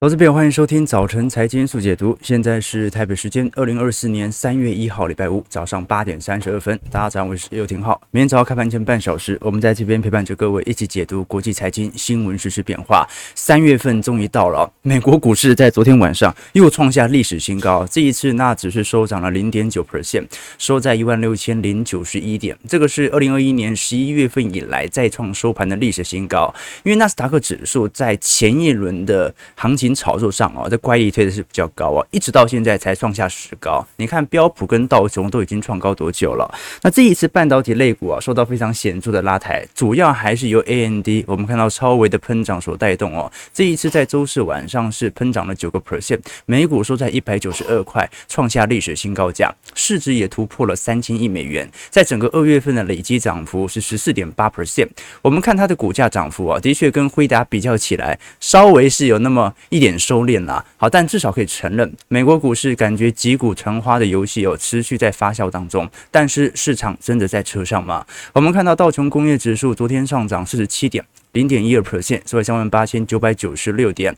投资朋友，欢迎收听早晨财经速解读。现在是台北时间二零二四年三月一号礼拜五早上八点三十二分。大家早上好，我是刘廷浩。明天早上开盘前半小时，我们在这边陪伴着各位一起解读国际财经新闻实、时变化。三月份终于到了，美国股市在昨天晚上又创下历史新高。这一次那只是收涨了零点九 percent，收在一万六千零九十一点。这个是二零二一年十一月份以来再创收盘的历史新高。因为纳斯达克指数在前一轮的行情。炒作上啊，这乖离推的是比较高啊，一直到现在才创下史高。你看标普跟道琼都已经创高多久了？那这一次半导体类股啊，受到非常显著的拉抬，主要还是由 AMD 我们看到超微的喷涨所带动哦。这一次在周四晚上是喷涨了九个 percent，每股收在一百九十二块，创下历史新高价，市值也突破了三千亿美元。在整个二月份的累积涨幅是十四点八 percent。我们看它的股价涨幅啊，的确跟辉达比较起来，稍微是有那么一点收敛啦，好，但至少可以承认，美国股市感觉击鼓传花的游戏有持续在发酵当中。但是市场真的在车上吗？我们看到道琼工业指数昨天上涨四十七点，零点一二 percent，收在三万八千九百九十六点。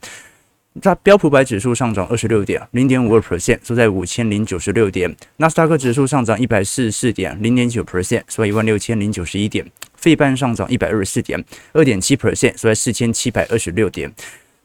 那标普百指数上涨二十六点，零点五二 percent，收在五千零九十六点。纳斯达克指数上涨一百四十四点，零点九 percent，收在一万六千零九十一点。费半上涨一百二十四点，二点七 percent，收在四千七百二十六点。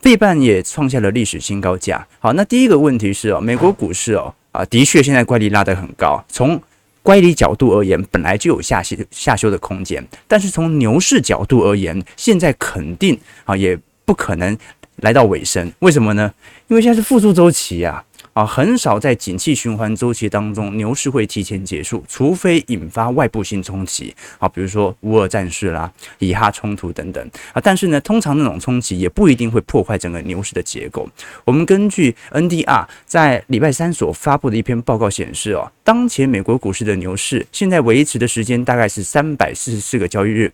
费半也创下了历史新高价。好，那第一个问题是哦，美国股市哦啊，的确现在乖离拉得很高。从乖离角度而言，本来就有下修下修的空间，但是从牛市角度而言，现在肯定啊也不可能来到尾声。为什么呢？因为现在是复苏周期呀。啊，很少在景气循环周期当中，牛市会提前结束，除非引发外部性冲击，啊，比如说乌俄战事啦、以哈冲突等等啊。但是呢，通常那种冲击也不一定会破坏整个牛市的结构。我们根据 NDR 在礼拜三所发布的一篇报告显示，哦，当前美国股市的牛市现在维持的时间大概是三百四十四个交易日。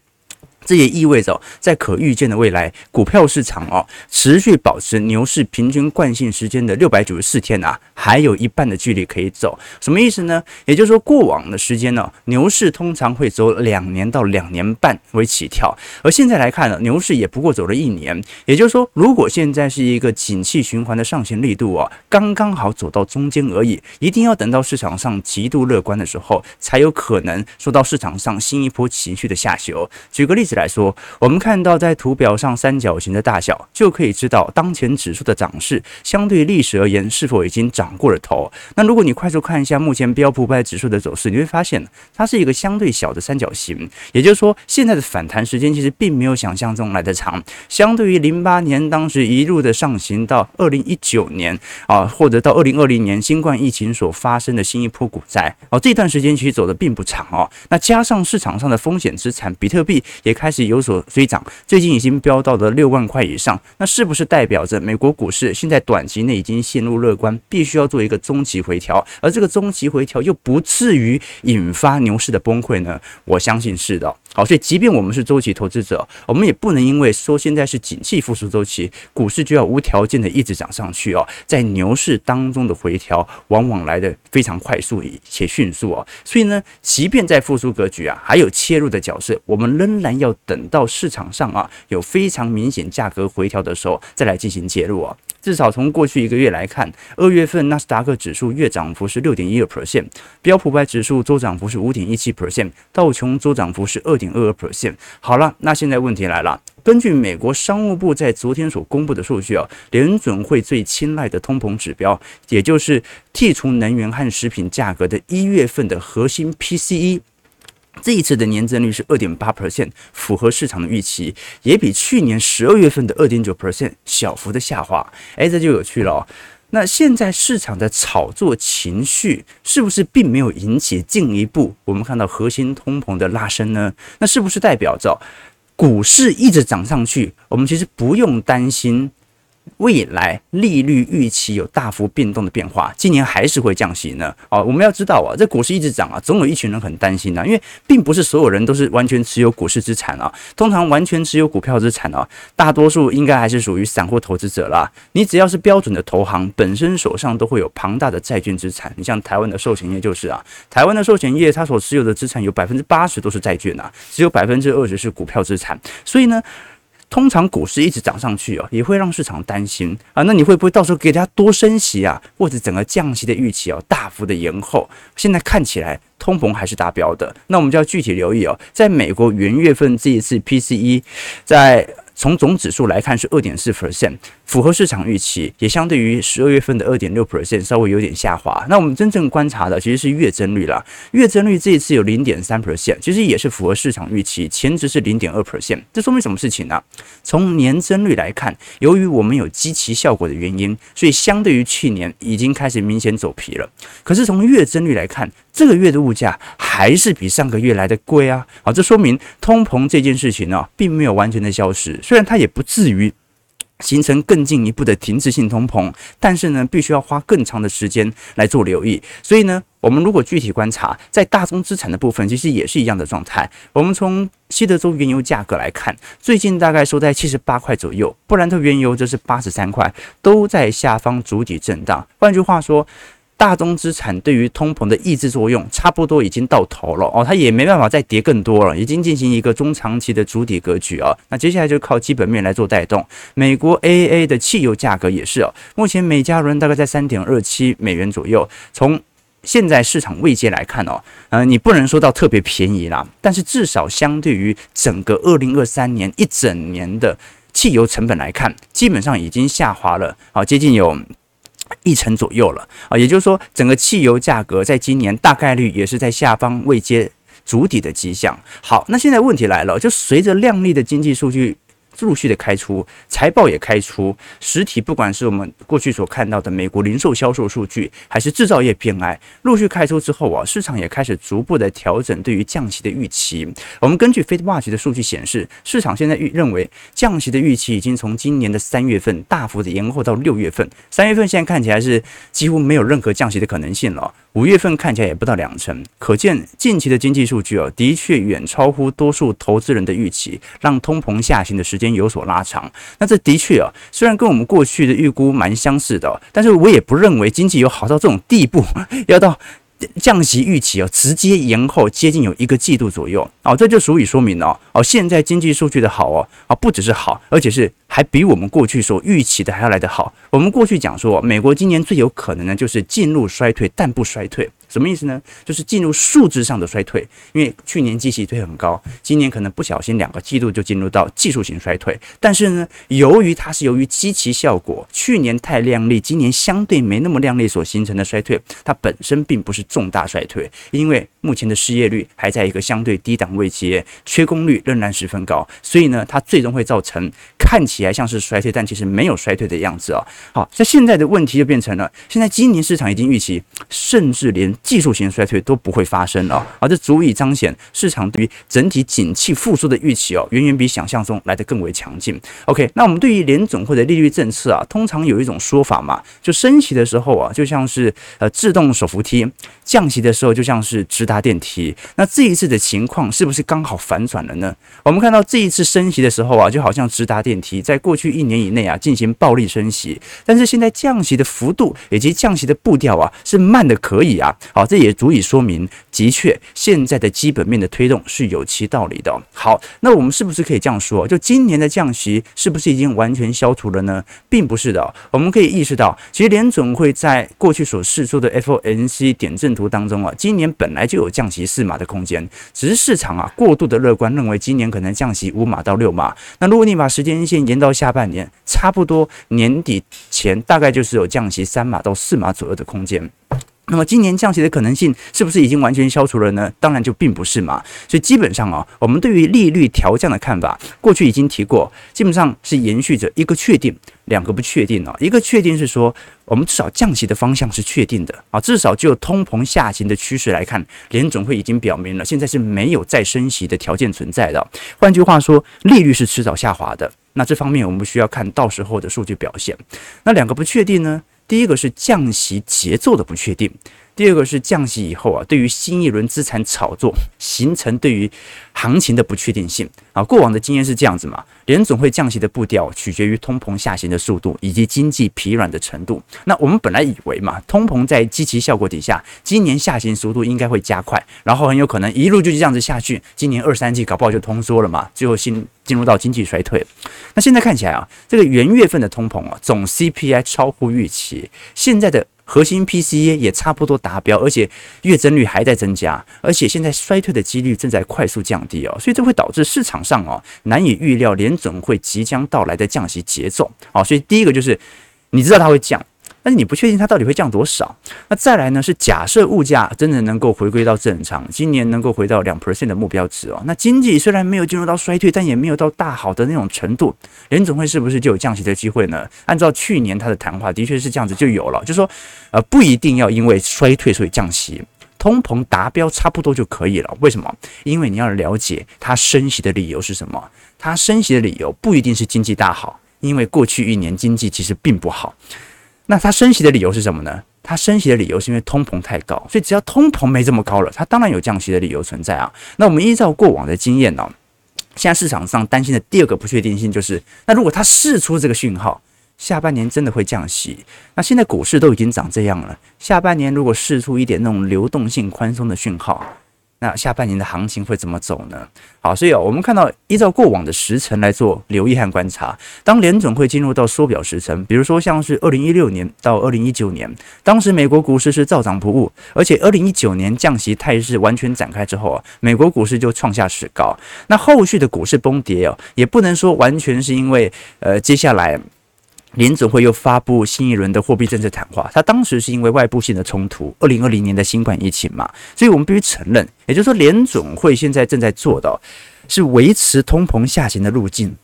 这也意味着，在可预见的未来，股票市场哦持续保持牛市平均惯性时间的六百九十四天啊，还有一半的距离可以走。什么意思呢？也就是说，过往的时间呢，牛市通常会走两年到两年半为起跳，而现在来看呢，牛市也不过走了一年。也就是说，如果现在是一个景气循环的上行力度啊，刚刚好走到中间而已，一定要等到市场上极度乐观的时候，才有可能受到市场上新一波情绪的下修。举个例子。来说，我们看到在图表上三角形的大小，就可以知道当前指数的涨势相对历史而言是否已经涨过了头。那如果你快速看一下目前标普五百指数的走势，你会发现它是一个相对小的三角形，也就是说，现在的反弹时间其实并没有想象中来得长。相对于零八年当时一路的上行到二零一九年啊，或者到二零二零年新冠疫情所发生的新一波股灾哦，这段时间其实走的并不长哦。那加上市场上的风险资产，比特币也。开始有所追涨，最近已经飙到了六万块以上，那是不是代表着美国股市现在短期内已经陷入乐观，必须要做一个中期回调，而这个中期回调又不至于引发牛市的崩溃呢？我相信是的。好，所以即便我们是周期投资者，我们也不能因为说现在是景气复苏周期，股市就要无条件的一直涨上去哦。在牛市当中的回调，往往来得非常快速且迅速哦。所以呢，即便在复苏格局啊，还有切入的角色，我们仍然要等到市场上啊有非常明显价格回调的时候，再来进行介入啊。至少从过去一个月来看，二月份纳斯达克指数月涨幅是六点一二 percent，标普百指数周涨幅是五点一七 percent，道琼周涨幅是二点二二 percent。好了，那现在问题来了，根据美国商务部在昨天所公布的数据啊，联准会最青睐的通膨指标，也就是剔除能源和食品价格的一月份的核心 PCE。这一次的年增率是二点八 percent，符合市场的预期，也比去年十二月份的二点九 percent 小幅的下滑。哎，这就有趣了哦。那现在市场的炒作情绪是不是并没有引起进一步我们看到核心通膨的拉升呢？那是不是代表着股市一直涨上去，我们其实不用担心？未来利率预期有大幅变动的变化，今年还是会降息呢？哦，我们要知道啊，这股市一直涨啊，总有一群人很担心啊，因为并不是所有人都是完全持有股市资产啊，通常完全持有股票资产啊，大多数应该还是属于散户投资者啦。你只要是标准的投行，本身手上都会有庞大的债券资产。你像台湾的寿险业就是啊，台湾的寿险业它所持有的资产有百分之八十都是债券啊，只有百分之二十是股票资产。所以呢。通常股市一直涨上去哦，也会让市场担心啊。那你会不会到时候给大家多升息啊，或者整个降息的预期哦大幅的延后？现在看起来通膨还是达标的，那我们就要具体留意哦。在美国元月份这一次 PCE 在。从总指数来看是二点四 percent，符合市场预期，也相对于十二月份的二点六 percent 稍微有点下滑。那我们真正观察的其实是月增率啦，月增率这一次有零点三 percent，其实也是符合市场预期，前值是零点二 percent。这说明什么事情呢？从年增率来看，由于我们有基期效果的原因，所以相对于去年已经开始明显走皮了。可是从月增率来看，这个月的物价还是比上个月来的贵啊！好，这说明通膨这件事情呢，并没有完全的消失。虽然它也不至于形成更进一步的停滞性通膨，但是呢，必须要花更长的时间来做留意。所以呢，我们如果具体观察，在大宗资产的部分，其实也是一样的状态。我们从西德州原油价格来看，最近大概收在七十八块左右，布兰特原油则是八十三块，都在下方筑底震荡。换句话说，大宗资产对于通膨的抑制作用差不多已经到头了哦，它也没办法再跌更多了，已经进行一个中长期的主体格局啊。那接下来就靠基本面来做带动。美国 AA 的汽油价格也是哦，目前每加仑大概在三点二七美元左右。从现在市场位阶来看哦，呃，你不能说到特别便宜啦，但是至少相对于整个二零二三年一整年的汽油成本来看，基本上已经下滑了啊，接近有。一成左右了啊，也就是说，整个汽油价格在今年大概率也是在下方未接足底的迹象。好，那现在问题来了，就随着靓丽的经济数据。陆续的开出，财报也开出，实体不管是我们过去所看到的美国零售销售数据，还是制造业 PMI，陆续开出之后啊，市场也开始逐步的调整对于降息的预期。我们根据 FedWatch 的数据显示，市场现在预认为降息的预期已经从今年的三月份大幅的延后到六月份。三月份现在看起来是几乎没有任何降息的可能性了。五月份看起来也不到两成，可见近期的经济数据哦，的确远超乎多数投资人的预期，让通膨下行的时间有所拉长。那这的确啊，虽然跟我们过去的预估蛮相似的，但是我也不认为经济有好到这种地步，要到。降息预期哦，直接延后接近有一个季度左右哦，这就足以说明了哦，现在经济数据的好哦啊，不只是好，而且是还比我们过去所预期的还要来得好。我们过去讲说，美国今年最有可能呢，就是进入衰退，但不衰退。什么意思呢？就是进入数字上的衰退，因为去年机器推很高，今年可能不小心两个季度就进入到技术型衰退。但是呢，由于它是由于机器效果，去年太亮丽，今年相对没那么亮丽所形成的衰退，它本身并不是重大衰退，因为目前的失业率还在一个相对低档位企业，缺工率仍然十分高，所以呢，它最终会造成看起来像是衰退，但其实没有衰退的样子啊。好，那现在的问题就变成了，现在今年市场已经预期，甚至连技术型衰退都不会发生了，而这足以彰显市场对于整体景气复苏的预期哦，远远比想象中来得更为强劲。OK，那我们对于联总会的利率政策啊，通常有一种说法嘛，就升息的时候啊，就像是呃自动手扶梯；降息的时候就像是直达电梯。那这一次的情况是不是刚好反转了呢？我们看到这一次升息的时候啊，就好像直达电梯，在过去一年以内啊进行暴力升息，但是现在降息的幅度以及降息的步调啊是慢的可以啊。好，这也足以说明，的确，现在的基本面的推动是有其道理的。好，那我们是不是可以这样说？就今年的降息是不是已经完全消除了呢？并不是的。我们可以意识到，其实联总会在过去所释出的 FOMC 点阵图当中啊，今年本来就有降息四码的空间，只是市场啊过度的乐观，认为今年可能降息五码到六码。那如果你把时间线延到下半年，差不多年底前大概就是有降息三码到四码左右的空间。那么今年降息的可能性是不是已经完全消除了呢？当然就并不是嘛。所以基本上啊，我们对于利率调降的看法，过去已经提过，基本上是延续着一个确定，两个不确定啊。一个确定是说，我们至少降息的方向是确定的啊，至少就通膨下行的趋势来看，联总会已经表明了，现在是没有再升息的条件存在的。换句话说，利率是迟早下滑的。那这方面我们需要看到时候的数据表现。那两个不确定呢？第一个是降息节奏的不确定，第二个是降息以后啊，对于新一轮资产炒作形成对于行情的不确定性啊。过往的经验是这样子嘛，联总会降息的步调取决于通膨下行的速度以及经济疲软的程度。那我们本来以为嘛，通膨在积极效果底下，今年下行速度应该会加快，然后很有可能一路就这样子下去，今年二三季搞不好就通缩了嘛，最后进进入到经济衰退。那现在看起来啊，这个元月份的通膨啊，总 CPI 超乎预期，现在的。核心 PCE 也差不多达标，而且月增率还在增加，而且现在衰退的几率正在快速降低哦，所以这会导致市场上哦难以预料联准会即将到来的降息节奏。哦，所以第一个就是你知道它会降。但是你不确定它到底会降多少。那再来呢？是假设物价真的能够回归到正常，今年能够回到两 percent 的目标值哦。那经济虽然没有进入到衰退，但也没有到大好的那种程度，联总会是不是就有降息的机会呢？按照去年他的谈话，的确是这样子就有了，就说，呃，不一定要因为衰退所以降息，通膨达标差不多就可以了。为什么？因为你要了解它升息的理由是什么。它升息的理由不一定是经济大好，因为过去一年经济其实并不好。那它升息的理由是什么呢？它升息的理由是因为通膨太高，所以只要通膨没这么高了，它当然有降息的理由存在啊。那我们依照过往的经验呢，现在市场上担心的第二个不确定性就是，那如果它释出这个讯号，下半年真的会降息，那现在股市都已经长这样了，下半年如果释出一点那种流动性宽松的讯号。那下半年的行情会怎么走呢？好，所以啊，我们看到依照过往的时程来做留意和观察，当联准会进入到缩表时程，比如说像是二零一六年到二零一九年，当时美国股市是照涨不误，而且二零一九年降息态势完全展开之后啊，美国股市就创下史高。那后续的股市崩跌哦，也不能说完全是因为呃接下来。联总会又发布新一轮的货币政策谈话，他当时是因为外部性的冲突，二零二零年的新冠疫情嘛，所以我们必须承认，也就是说联总会现在正在做的是维持通膨下行的路径。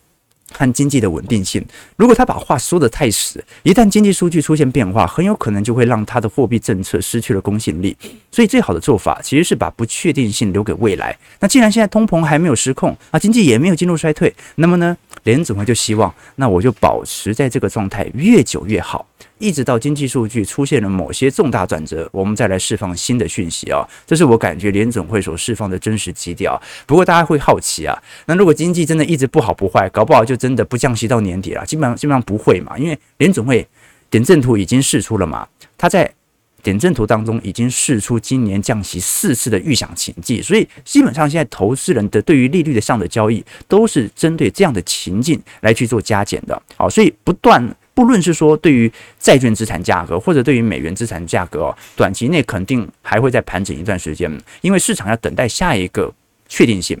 和经济的稳定性，如果他把话说得太死，一旦经济数据出现变化，很有可能就会让他的货币政策失去了公信力。所以，最好的做法其实是把不确定性留给未来。那既然现在通膨还没有失控啊，经济也没有进入衰退，那么呢，联准会就希望，那我就保持在这个状态，越久越好。一直到经济数据出现了某些重大转折，我们再来释放新的讯息啊，这是我感觉联总会所释放的真实基调。不过大家会好奇啊，那如果经济真的一直不好不坏，搞不好就真的不降息到年底了？基本上基本上不会嘛，因为联总会点阵图已经释出了嘛，他在点阵图当中已经试出今年降息四次的预想情境，所以基本上现在投资人的对于利率的上的交易都是针对这样的情境来去做加减的。好，所以不断。不论是说对于债券资产价格，或者对于美元资产价格哦，短期内肯定还会再盘整一段时间，因为市场要等待下一个确定性。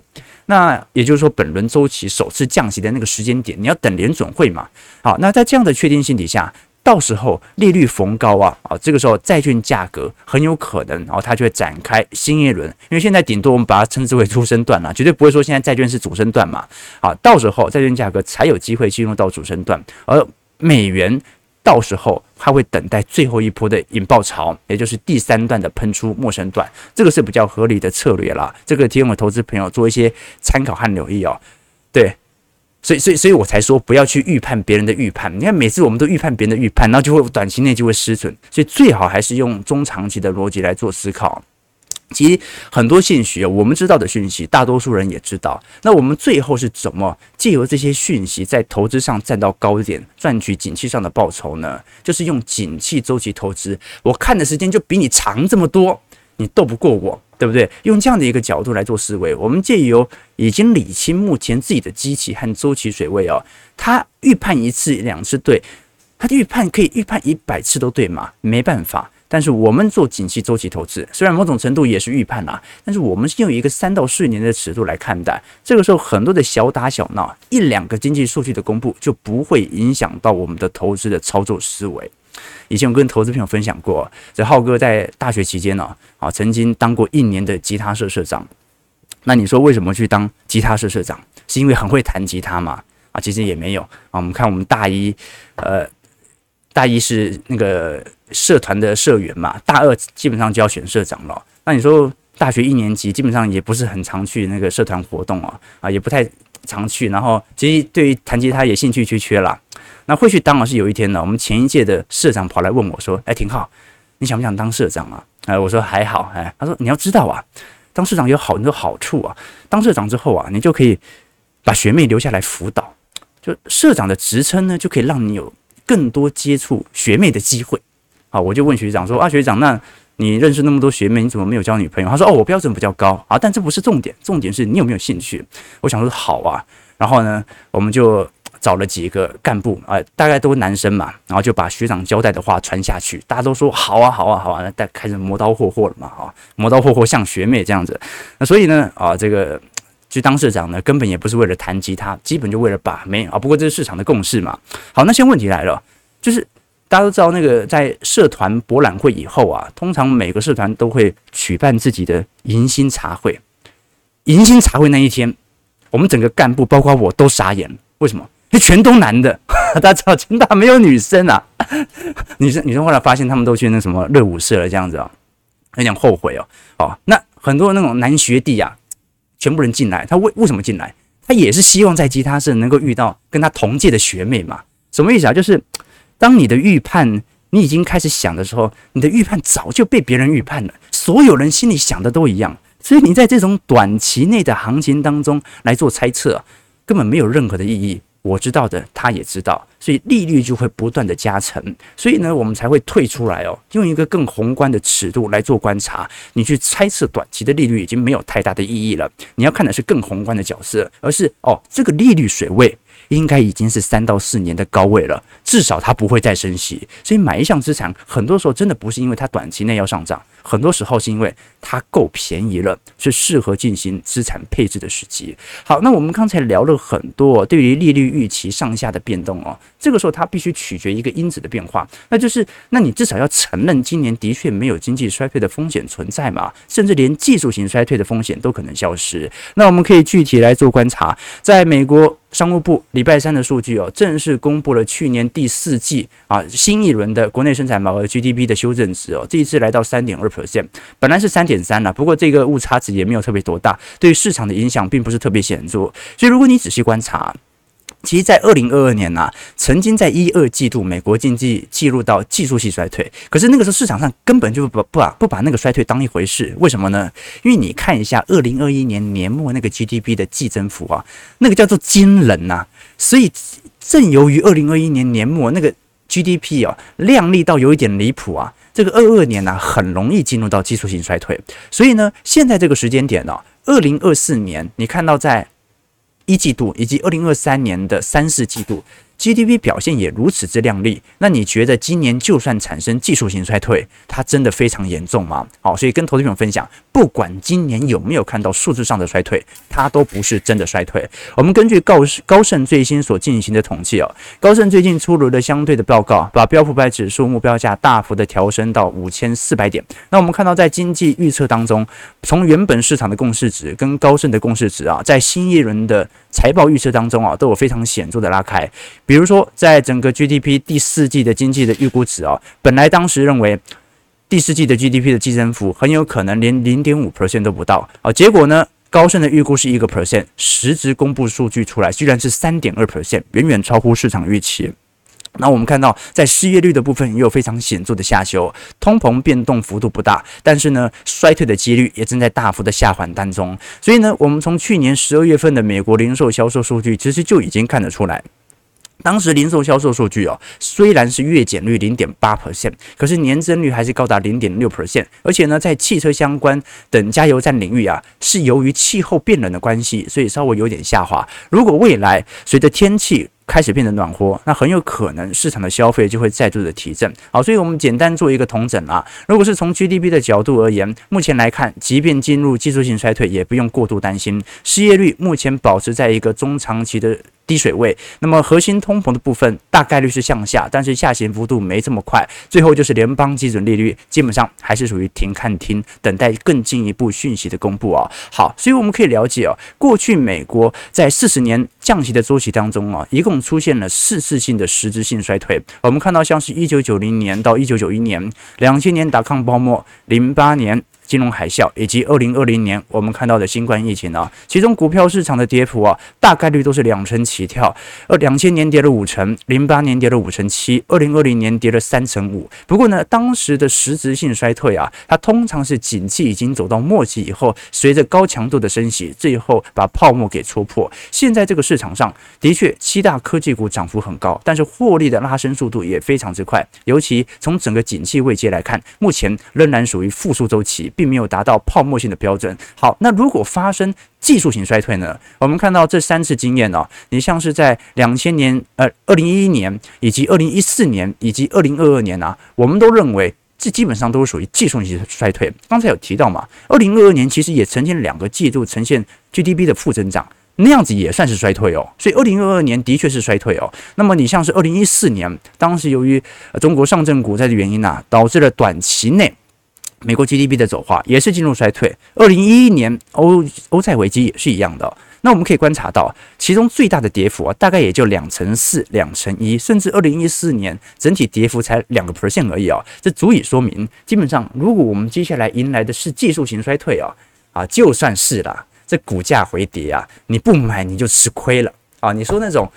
那也就是说，本轮周期首次降息的那个时间点，你要等联准会嘛？好，那在这样的确定性底下，到时候利率逢高啊，啊，这个时候债券价格很有可能，然后它就会展开新一轮。因为现在顶多我们把它称之为初升段了，绝对不会说现在债券是主升段嘛。好，到时候债券价格才有机会进入到主升段，而美元到时候它会等待最后一波的引爆潮，也就是第三段的喷出陌生段，这个是比较合理的策略啦。这个提供给投资朋友做一些参考和留意哦。对，所以所以所以我才说不要去预判别人的预判。你看每次我们都预判别人的预判，然后就会短期内就会失准，所以最好还是用中长期的逻辑来做思考。其实很多讯息，我们知道的讯息，大多数人也知道。那我们最后是怎么借由这些讯息，在投资上站到高点，赚取景气上的报酬呢？就是用景气周期投资。我看的时间就比你长这么多，你斗不过我，对不对？用这样的一个角度来做思维，我们借由已经理清目前自己的基期和周期水位哦，他预判一次两次对，他预判可以预判一百次都对吗？没办法。但是我们做景气周期投资，虽然某种程度也是预判啦，但是我们是用一个三到四年的尺度来看待。这个时候，很多的小打小闹，一两个经济数据的公布，就不会影响到我们的投资的操作思维。以前我跟投资朋友分享过，这浩哥在大学期间呢，啊，曾经当过一年的吉他社社长。那你说为什么去当吉他社社长？是因为很会弹吉他吗？啊，其实也没有啊。我们看我们大一，呃。大一是那个社团的社员嘛，大二基本上就要选社长了。那你说大学一年级基本上也不是很常去那个社团活动啊，啊也不太常去。然后其实对于弹吉他也兴趣缺缺了。那会去当啊是有一天呢，我们前一届的社长跑来问我说：“哎，廷浩，你想不想当社长啊？”哎，我说还好，哎，他说你要知道啊，当社长有好多好处啊，当社长之后啊，你就可以把学妹留下来辅导，就社长的职称呢，就可以让你有更多接触学妹的机会。好，我就问学长说啊，学长，那你认识那么多学妹，你怎么没有交女朋友？他说哦，我标准比较高啊，但这不是重点，重点是你有没有兴趣。我想说好啊，然后呢，我们就。找了几个干部啊、呃，大概都男生嘛，然后就把学长交代的话传下去，大家都说好啊，好啊，好啊，那开始磨刀霍霍了嘛，哈，磨刀霍霍像学妹这样子，那所以呢，啊，这个去当社长呢，根本也不是为了弹吉他，基本就为了把妹啊。不过这是市场的共识嘛。好，那现在问题来了，就是大家都知道，那个在社团博览会以后啊，通常每个社团都会举办自己的迎新茶会，迎新茶会那一天，我们整个干部包括我都傻眼了，为什么？全都男的，大家知道清大没有女生啊。女生女生后来发现他们都去那什么热舞社了，这样子啊，有点后悔哦。哦，那很多那种男学弟啊，全部人进来，他为为什么进来？他也是希望在吉他社能够遇到跟他同届的学妹嘛。什么意思啊？就是当你的预判你已经开始想的时候，你的预判早就被别人预判了，所有人心里想的都一样，所以你在这种短期内的行情当中来做猜测，根本没有任何的意义。我知道的，他也知道，所以利率就会不断的加成，所以呢，我们才会退出来哦，用一个更宏观的尺度来做观察。你去猜测短期的利率已经没有太大的意义了，你要看的是更宏观的角色，而是哦，这个利率水位。应该已经是三到四年的高位了，至少它不会再升息。所以买一项资产，很多时候真的不是因为它短期内要上涨，很多时候是因为它够便宜了，是适合进行资产配置的时机。好，那我们刚才聊了很多对于利率预期上下的变动哦，这个时候它必须取决一个因子的变化，那就是那你至少要承认今年的确没有经济衰退的风险存在嘛，甚至连技术型衰退的风险都可能消失。那我们可以具体来做观察，在美国。商务部礼拜三的数据哦，正式公布了去年第四季啊新一轮的国内生产毛额 GDP 的修正值哦，这一次来到三点二 percent，本来是三点三了，不过这个误差值也没有特别多大，对市场的影响并不是特别显著，所以如果你仔细观察。其实，在二零二二年呐、曾经在一二季度，美国经济进入到技术性衰退。可是那个时候市场上根本就不不把不把那个衰退当一回事。为什么呢？因为你看一下二零二一年年末那个 GDP 的季增幅啊，那个叫做惊人呐。所以正由于二零二一年年末那个 GDP 啊，亮丽到有一点离谱啊，这个二二年呢、很容易进入到技术性衰退。所以呢，现在这个时间点呢、啊，二零二四年，你看到在。一季度以及二零二三年的三四季度。GDP 表现也如此之靓丽，那你觉得今年就算产生技术性衰退，它真的非常严重吗？好，所以跟投资朋友分享，不管今年有没有看到数字上的衰退，它都不是真的衰退。我们根据高高盛最新所进行的统计哦，高盛最近出炉的相对的报告，把标普百指数目标价大幅的调升到五千四百点。那我们看到在经济预测当中，从原本市场的共识值跟高盛的共识值啊，在新一轮的财报预测当中啊，都有非常显著的拉开。比如说，在整个 GDP 第四季的经济的预估值啊，本来当时认为第四季的 GDP 的季增幅很有可能连零点五 percent 都不到啊，结果呢，高盛的预估是一个 percent，实质公布数据出来居然是三点二 percent，远远超乎市场预期。那我们看到，在失业率的部分也有非常显著的下修，通膨变动幅度不大，但是呢，衰退的几率也正在大幅的下缓当中。所以呢，我们从去年十二月份的美国零售销售数据，其实就已经看得出来。当时零售销售数据哦，虽然是月减率零点八 percent，可是年增率还是高达零点六 percent，而且呢，在汽车相关等加油站领域啊，是由于气候变冷的关系，所以稍微有点下滑。如果未来随着天气开始变得暖和，那很有可能市场的消费就会再度的提振。好，所以我们简单做一个统整啊。如果是从 GDP 的角度而言，目前来看，即便进入技术性衰退，也不用过度担心。失业率目前保持在一个中长期的低水位，那么核心通膨的部分大概率是向下，但是下行幅度没这么快。最后就是联邦基准利率，基本上还是属于停看听，等待更进一步讯息的公布啊。好，所以我们可以了解啊，过去美国在四十年降息的周期当中啊，一共出现了四次性的实质性衰退。我们看到像是一九九零年到一九九一年，两千年达康泡沫，零八年。金融海啸，以及二零二零年我们看到的新冠疫情啊，其中股票市场的跌幅啊，大概率都是两成起跳。而两千年跌了五成，零八年跌了五成七，二零二零年跌了三成五。不过呢，当时的实质性衰退啊，它通常是景气已经走到末期以后，随着高强度的升息，最后把泡沫给戳破。现在这个市场上的确七大科技股涨幅很高，但是获利的拉升速度也非常之快。尤其从整个景气位阶来看，目前仍然属于复苏周期，并没有达到泡沫性的标准。好，那如果发生技术性衰退呢？我们看到这三次经验哦，你像是在两千年、呃，二零一一年以及二零一四年以及二零二二年啊，我们都认为这基本上都是属于技术性衰退。刚才有提到嘛，二零二二年其实也呈现两个季度呈现 GDP 的负增长。那样子也算是衰退哦，所以二零二二年的确是衰退哦。那么你像是二零一四年，当时由于中国上证股灾的原因呐，导致了短期内美国 GDP 的走化，也是进入衰退。二零一一年欧欧债危机也是一样的。那我们可以观察到，其中最大的跌幅啊，大概也就两成四、两成一，甚至二零一四年整体跌幅才两个 percent 而已啊。这足以说明，基本上如果我们接下来迎来的是技术型衰退啊，啊，就算是了。这股价回跌啊，你不买你就吃亏了啊！你说那种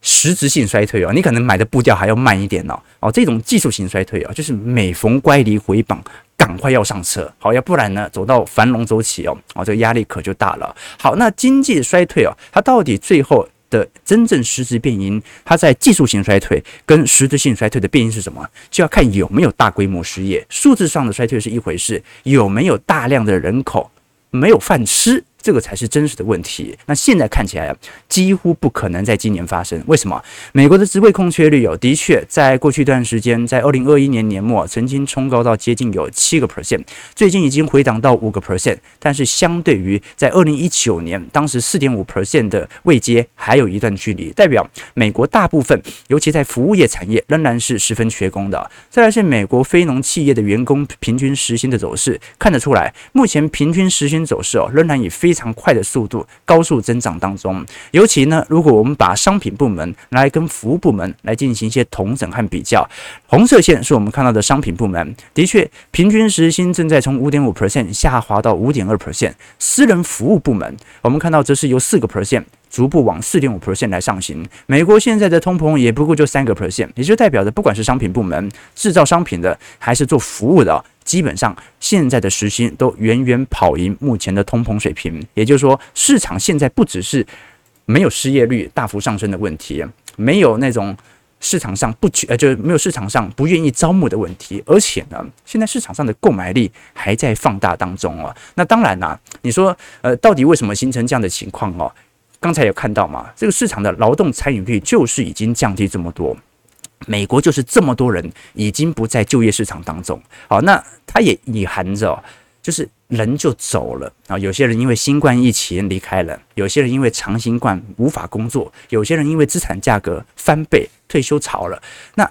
实质性衰退哦，你可能买的步调还要慢一点哦。哦，这种技术型衰退啊，就是每逢乖离回档，赶快要上车，好，要不然呢，走到繁荣周期哦，啊，这个压力可就大了。好，那经济衰退哦，它到底最后的真正实质变因，它在技术性衰退跟实质性衰退的变因是什么？就要看有没有大规模失业，数字上的衰退是一回事，有没有大量的人口没有饭吃？这个才是真实的问题。那现在看起来，几乎不可能在今年发生。为什么？美国的职位空缺率有的确在过去一段时间，在二零二一年年末曾经冲高到接近有七个 percent，最近已经回档到五个 percent。但是相对于在二零一九年当时四点五 percent 的位阶，还有一段距离。代表美国大部分，尤其在服务业产业，仍然是十分缺工的。再来是美国非农企业的员工平均时薪的走势，看得出来，目前平均时薪走势哦，仍然以非非常快的速度高速增长当中，尤其呢，如果我们把商品部门来跟服务部门来进行一些同整和比较，红色线是我们看到的商品部门，的确平均时薪正在从五点五 percent 下滑到五点二 percent，私人服务部门我们看到则是由四个 percent 逐步往四点五 percent 来上行。美国现在的通膨也不过就三个 percent，也就代表着不管是商品部门制造商品的，还是做服务的。基本上，现在的时薪都远远跑赢目前的通膨水平。也就是说，市场现在不只是没有失业率大幅上升的问题，没有那种市场上不缺呃，就是没有市场上不愿意招募的问题，而且呢，现在市场上的购买力还在放大当中啊。那当然啦，你说呃，到底为什么形成这样的情况哦？刚才有看到嘛，这个市场的劳动参与率就是已经降低这么多。美国就是这么多人已经不在就业市场当中，好，那它也隐含着，就是人就走了啊。有些人因为新冠疫情离开了，有些人因为长新冠无法工作，有些人因为资产价格翻倍退休潮了。那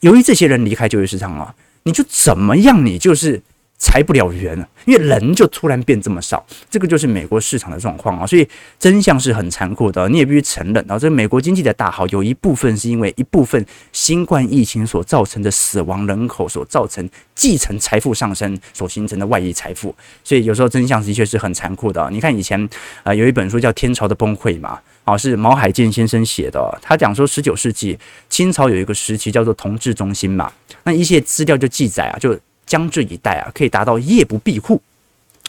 由于这些人离开就业市场啊，你就怎么样，你就是。裁不了员，因为人就突然变这么少，这个就是美国市场的状况啊，所以真相是很残酷的，你也必须承认啊。这美国经济的大好，有一部分是因为一部分新冠疫情所造成的死亡人口所造成继承财富上升所形成的外溢财富，所以有时候真相的确是很残酷的。你看以前啊，有一本书叫《天朝的崩溃》嘛，啊，是毛海健先生写的，他讲说十九世纪清朝有一个时期叫做同治中兴嘛，那一些资料就记载啊，就。江浙一带啊，可以达到夜不闭户，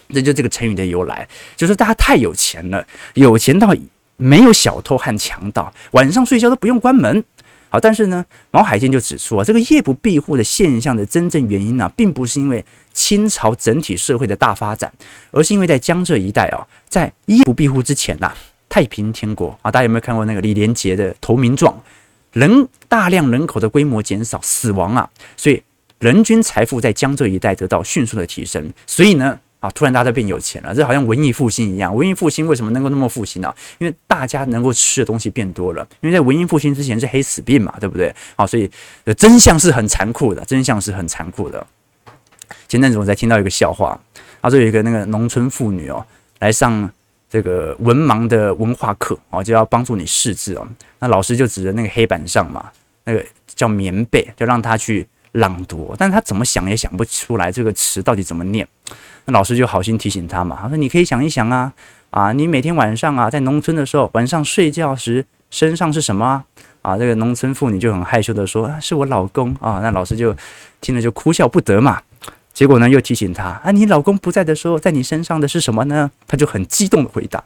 这就这个成语的由来，就是大家太有钱了，有钱到没有小偷和强盗，晚上睡觉都不用关门。好，但是呢，毛海健就指出啊，这个夜不闭户的现象的真正原因呢、并不是因为清朝整体社会的大发展，而是因为在江浙一带啊，在夜不闭户之前呐、太平天国啊，大家有没有看过那个李连杰的投名状？人大量人口的规模减少，死亡啊，所以。人均财富在江浙一带得到迅速的提升，所以呢，啊，突然大家变有钱了，这好像文艺复兴一样。文艺复兴为什么能够那么复兴呢？因为大家能够吃的东西变多了。因为在文艺复兴之前是黑死病嘛，对不对？好，所以真相是很残酷的，真相是很残酷的。前阵子我才听到一个笑话，他说有一个那个农村妇女哦，来上这个文盲的文化课哦，就要帮助你识字哦。那老师就指着那个黑板上嘛，那个叫棉被，就让他去。朗读，但他怎么想也想不出来这个词到底怎么念。那老师就好心提醒他嘛，他说你可以想一想啊，啊，你每天晚上啊在农村的时候，晚上睡觉时身上是什么啊？啊，这个农村妇女就很害羞的说，是我老公啊。那老师就听了就哭笑不得嘛。结果呢，又提醒他啊，你老公不在的时候，在你身上的是什么呢？他就很激动的回答，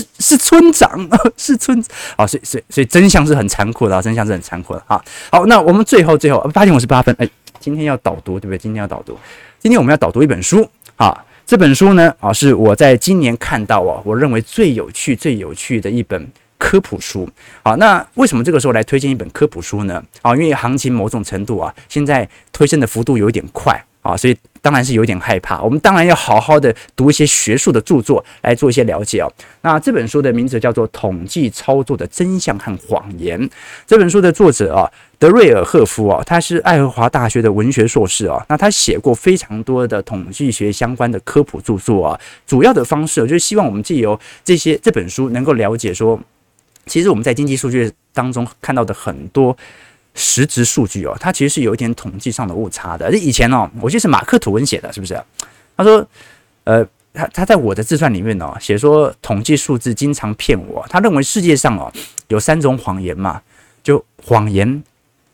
是是村长，是村啊。所以所以所以真相是很残酷的啊，真相是很残酷的啊。好，那我们最后最后八点五十八分，哎，今天要导读对不对？今天要导读，今天我们要导读一本书啊。这本书呢啊，是我在今年看到啊，我认为最有趣最有趣的一本科普书。好，那为什么这个时候来推荐一本科普书呢？啊，因为行情某种程度啊，现在推升的幅度有一点快。啊，所以当然是有点害怕。我们当然要好好的读一些学术的著作来做一些了解哦。那这本书的名字叫做《统计操作的真相和谎言》。这本书的作者啊，德瑞尔赫夫啊，他是爱荷华大学的文学硕士啊。那他写过非常多的统计学相关的科普著作啊。主要的方式就是希望我们借由这些这本书能够了解说，其实我们在经济数据当中看到的很多。实质数据哦，它其实是有一点统计上的误差的。以前哦，我记得是马克吐温写的，是不是？他说，呃，他他在我的自传里面哦，写说统计数字经常骗我。他认为世界上哦有三种谎言嘛，就谎言，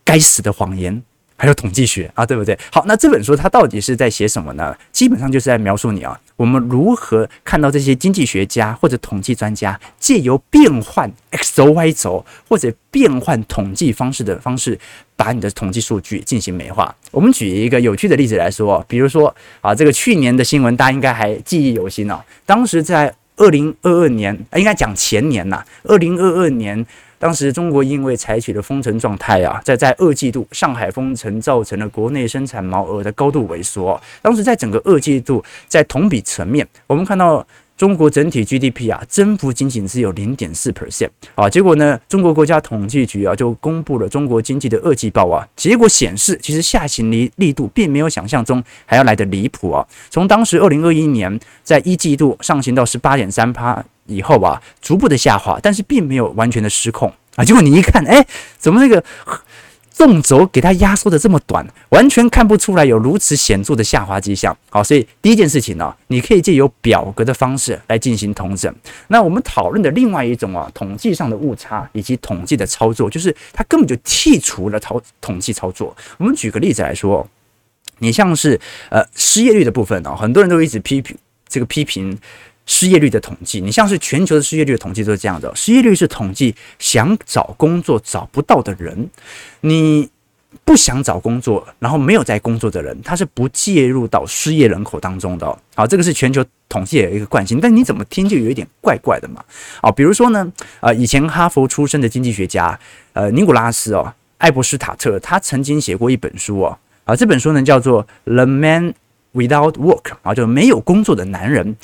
该死的谎言。还有统计学啊，对不对？好，那这本书它到底是在写什么呢？基本上就是在描述你啊，我们如何看到这些经济学家或者统计专家借由变换 x 轴 y 轴或者变换统计方式的方式，把你的统计数据进行美化。我们举一个有趣的例子来说，比如说啊，这个去年的新闻大家应该还记忆犹新哦。当时在二零二二年，应该讲前年呐，二零二二年。当时中国因为采取了封城状态啊，在在二季度上海封城造成了国内生产毛额的高度萎缩。当时在整个二季度，在同比层面，我们看到中国整体 GDP 啊，增幅仅仅只有零点四 percent 啊。结果呢，中国国家统计局啊就公布了中国经济的二季报啊，结果显示其实下行力力度并没有想象中还要来得离谱啊。从当时二零二一年在一季度上行到十八点三趴。以后啊，逐步的下滑，但是并没有完全的失控啊。结果你一看，哎，怎么那个纵轴给它压缩的这么短，完全看不出来有如此显著的下滑迹象。好，所以第一件事情呢，你可以借由表格的方式来进行统整。那我们讨论的另外一种啊，统计上的误差以及统计的操作，就是它根本就剔除了操统计操作。我们举个例子来说，你像是呃失业率的部分呢，很多人都一直批评这个批评。失业率的统计，你像是全球的失业率的统计都是这样的。失业率是统计想找工作找不到的人，你不想找工作，然后没有在工作的人，他是不介入到失业人口当中的。好，这个是全球统计的一个惯性，但你怎么听就有一点怪怪的嘛。啊，比如说呢，呃，以前哈佛出身的经济学家，呃，尼古拉斯哦，艾伯斯塔特，他曾经写过一本书哦，啊，这本书呢叫做《The Man》。Without work 啊，就没有工作的男人。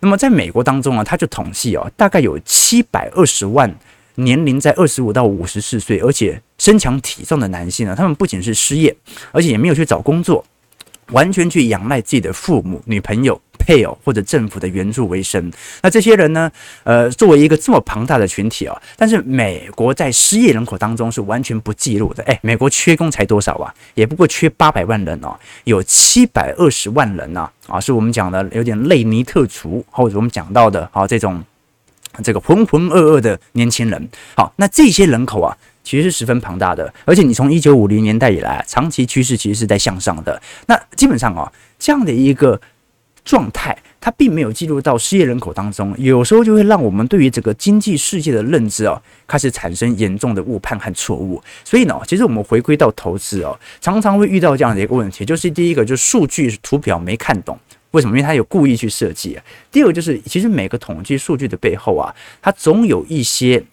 那么在美国当中啊，他就统计哦，大概有七百二十万年龄在二十五到五十四岁，而且身强体壮的男性啊，他们不仅是失业，而且也没有去找工作，完全去仰赖自己的父母、女朋友。配偶或者政府的援助为生，那这些人呢？呃，作为一个这么庞大的群体啊，但是美国在失业人口当中是完全不记录的。诶，美国缺工才多少啊？也不过缺八百万人哦，有七百二十万人呐，啊，是我们讲的有点类尼特族，或者我们讲到的啊这种这个浑浑噩噩的年轻人。好，那这些人口啊，其实是十分庞大的，而且你从一九五零年代以来，长期趋势其实是在向上的。那基本上啊，这样的一个。状态，它并没有记录到失业人口当中，有时候就会让我们对于整个经济世界的认知哦，开始产生严重的误判和错误。所以呢，其实我们回归到投资哦，常常会遇到这样的一个问题，就是第一个，就是数据图表没看懂，为什么？因为它有故意去设计。第二个就是，其实每个统计数据的背后啊，它总有一些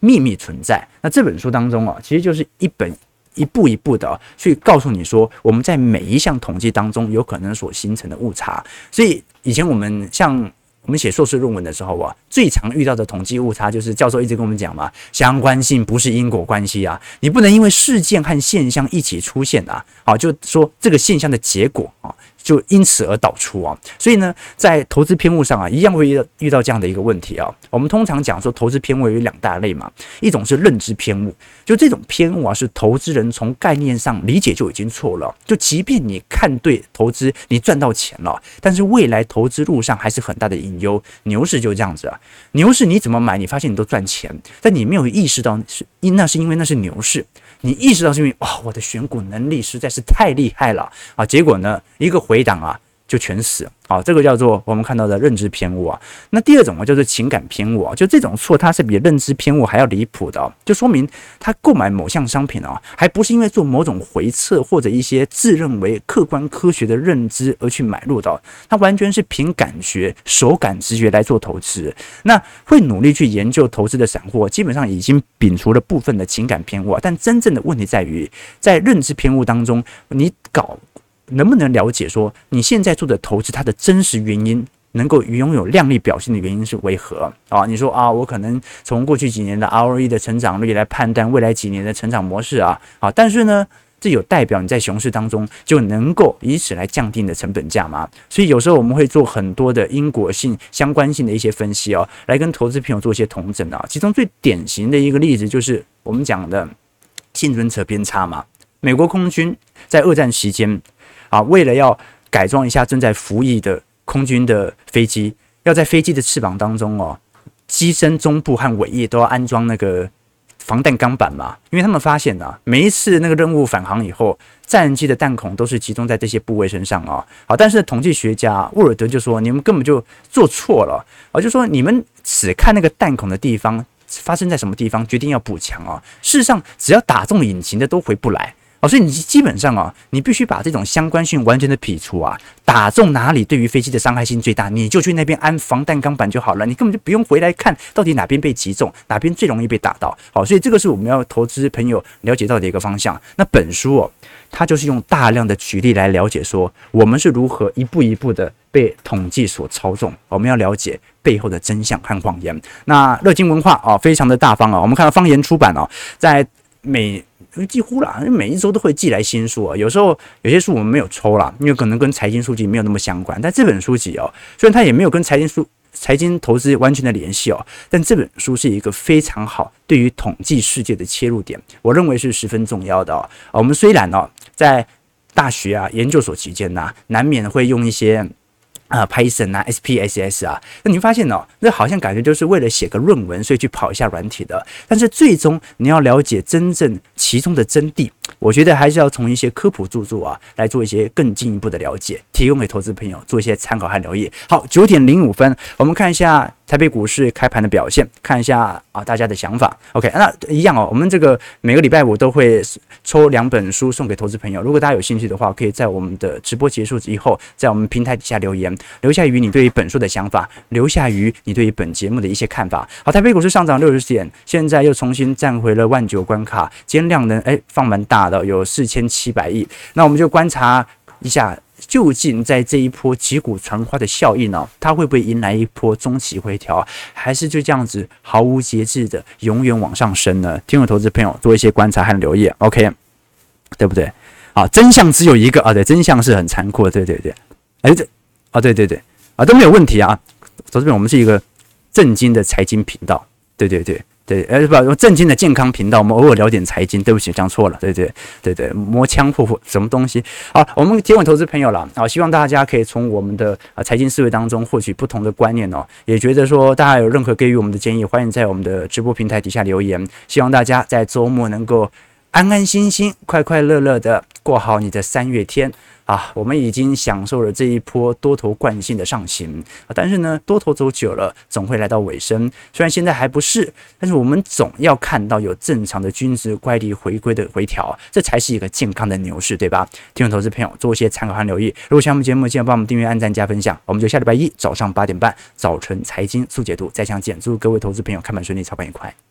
秘密存在。那这本书当中啊，其实就是一本。一步一步的去告诉你说，我们在每一项统计当中有可能所形成的误差。所以以前我们像我们写硕士论文的时候啊，最常遇到的统计误差就是教授一直跟我们讲嘛，相关性不是因果关系啊，你不能因为事件和现象一起出现啊，好，就说这个现象的结果啊。就因此而导出啊，所以呢，在投资偏误上啊，一样会遇到遇到这样的一个问题啊。我们通常讲说，投资偏误有两大类嘛，一种是认知偏误，就这种偏误啊，是投资人从概念上理解就已经错了。就即便你看对投资，你赚到钱了，但是未来投资路上还是很大的隐忧。牛市就这样子啊，牛市你怎么买，你发现你都赚钱，但你没有意识到是因那是因为那是牛市。你意识到是因为哇，我的选股能力实在是太厉害了啊！结果呢，一个回档啊。就全死啊！这个叫做我们看到的认知偏误啊。那第二种啊，叫做情感偏误啊。就这种错，它是比认知偏误还要离谱的。就说明他购买某项商品啊，还不是因为做某种回测或者一些自认为客观科学的认知而去买入的，他完全是凭感觉、手感、直觉来做投资。那会努力去研究投资的散户，基本上已经摒除了部分的情感偏误。但真正的问题在于，在认知偏误当中，你搞。能不能了解说你现在做的投资它的真实原因，能够拥有量丽表现的原因是为何啊？你说啊，我可能从过去几年的 ROE 的成长率来判断未来几年的成长模式啊，啊，但是呢，这有代表你在熊市当中就能够以此来降低你的成本价吗？所以有时候我们会做很多的因果性、相关性的一些分析哦，来跟投资朋友做一些同整啊。其中最典型的一个例子就是我们讲的幸存者偏差嘛。美国空军在二战期间。啊，为了要改装一下正在服役的空军的飞机，要在飞机的翅膀当中哦，机身中部和尾翼都要安装那个防弹钢板嘛。因为他们发现啊，每一次那个任务返航以后，战机的弹孔都是集中在这些部位身上啊。好，但是统计学家沃尔德就说，你们根本就做错了啊，就说你们只看那个弹孔的地方发生在什么地方，决定要补强啊。事实上，只要打中引擎的都回不来。哦，所以你基本上啊，你必须把这种相关性完全的撇除啊，打中哪里对于飞机的伤害性最大，你就去那边安防弹钢板就好了，你根本就不用回来看到底哪边被击中，哪边最容易被打到。好，所以这个是我们要投资朋友了解到的一个方向。那本书哦，它就是用大量的举例来了解说，我们是如何一步一步的被统计所操纵，我们要了解背后的真相和谎言。那乐金文化啊，非常的大方啊，我们看到方言出版哦，在美。几乎啦，每一周都会寄来新书啊。有时候有些书我们没有抽啦，因为可能跟财经书籍没有那么相关。但这本书籍哦，虽然它也没有跟财经书、财经投资完全的联系哦，但这本书是一个非常好对于统计世界的切入点，我认为是十分重要的哦。我们虽然哦在大学啊、研究所期间呐，难免会用一些。啊，Python 啊，SPSS 啊，那你发现哦，那好像感觉就是为了写个论文，所以去跑一下软体的。但是最终你要了解真正其中的真谛，我觉得还是要从一些科普著作啊来做一些更进一步的了解，提供给投资朋友做一些参考和留意。好，九点零五分，我们看一下。台北股市开盘的表现，看一下啊，大家的想法。OK，那一样哦，我们这个每个礼拜五都会抽两本书送给投资朋友。如果大家有兴趣的话，可以在我们的直播结束以后，在我们平台底下留言，留下于你对于本书的想法，留下于你对于本节目的一些看法。好，台北股市上涨六十点，现在又重新站回了万九关卡，今天量能哎放蛮大的，有四千七百亿。那我们就观察一下。究竟在这一波击鼓传花的效应呢，它会不会迎来一波中期回调，还是就这样子毫无节制的永远往上升呢？听我投资朋友做一些观察和留意，OK，对不对？啊，真相只有一个啊，对，真相是很残酷的，对对对，哎这啊对对对啊都没有问题啊，投资朋友，我们是一个正经的财经频道，对对对。对，呃，不，用正经的健康频道，我们偶尔聊点财经。对不起，讲错了。对对对对，磨枪霍霍什么东西？好，我们提问投资朋友了啊，希望大家可以从我们的啊财经思维当中获取不同的观念哦。也觉得说大家有任何给予我们的建议，欢迎在我们的直播平台底下留言。希望大家在周末能够安安心心、快快乐乐的过好你的三月天。啊，我们已经享受了这一波多头惯性的上行啊，但是呢，多头走久了总会来到尾声。虽然现在还不是，但是我们总要看到有正常的均值乖离回归的回调，这才是一个健康的牛市，对吧？听众投资朋友做一些参考和留意。如果喜欢我们节目，记得帮我们订阅、按赞、加分享。我们就下礼拜一早上八点半早晨财经速解读再相见。祝各位投资朋友开盘顺利，操盘愉快。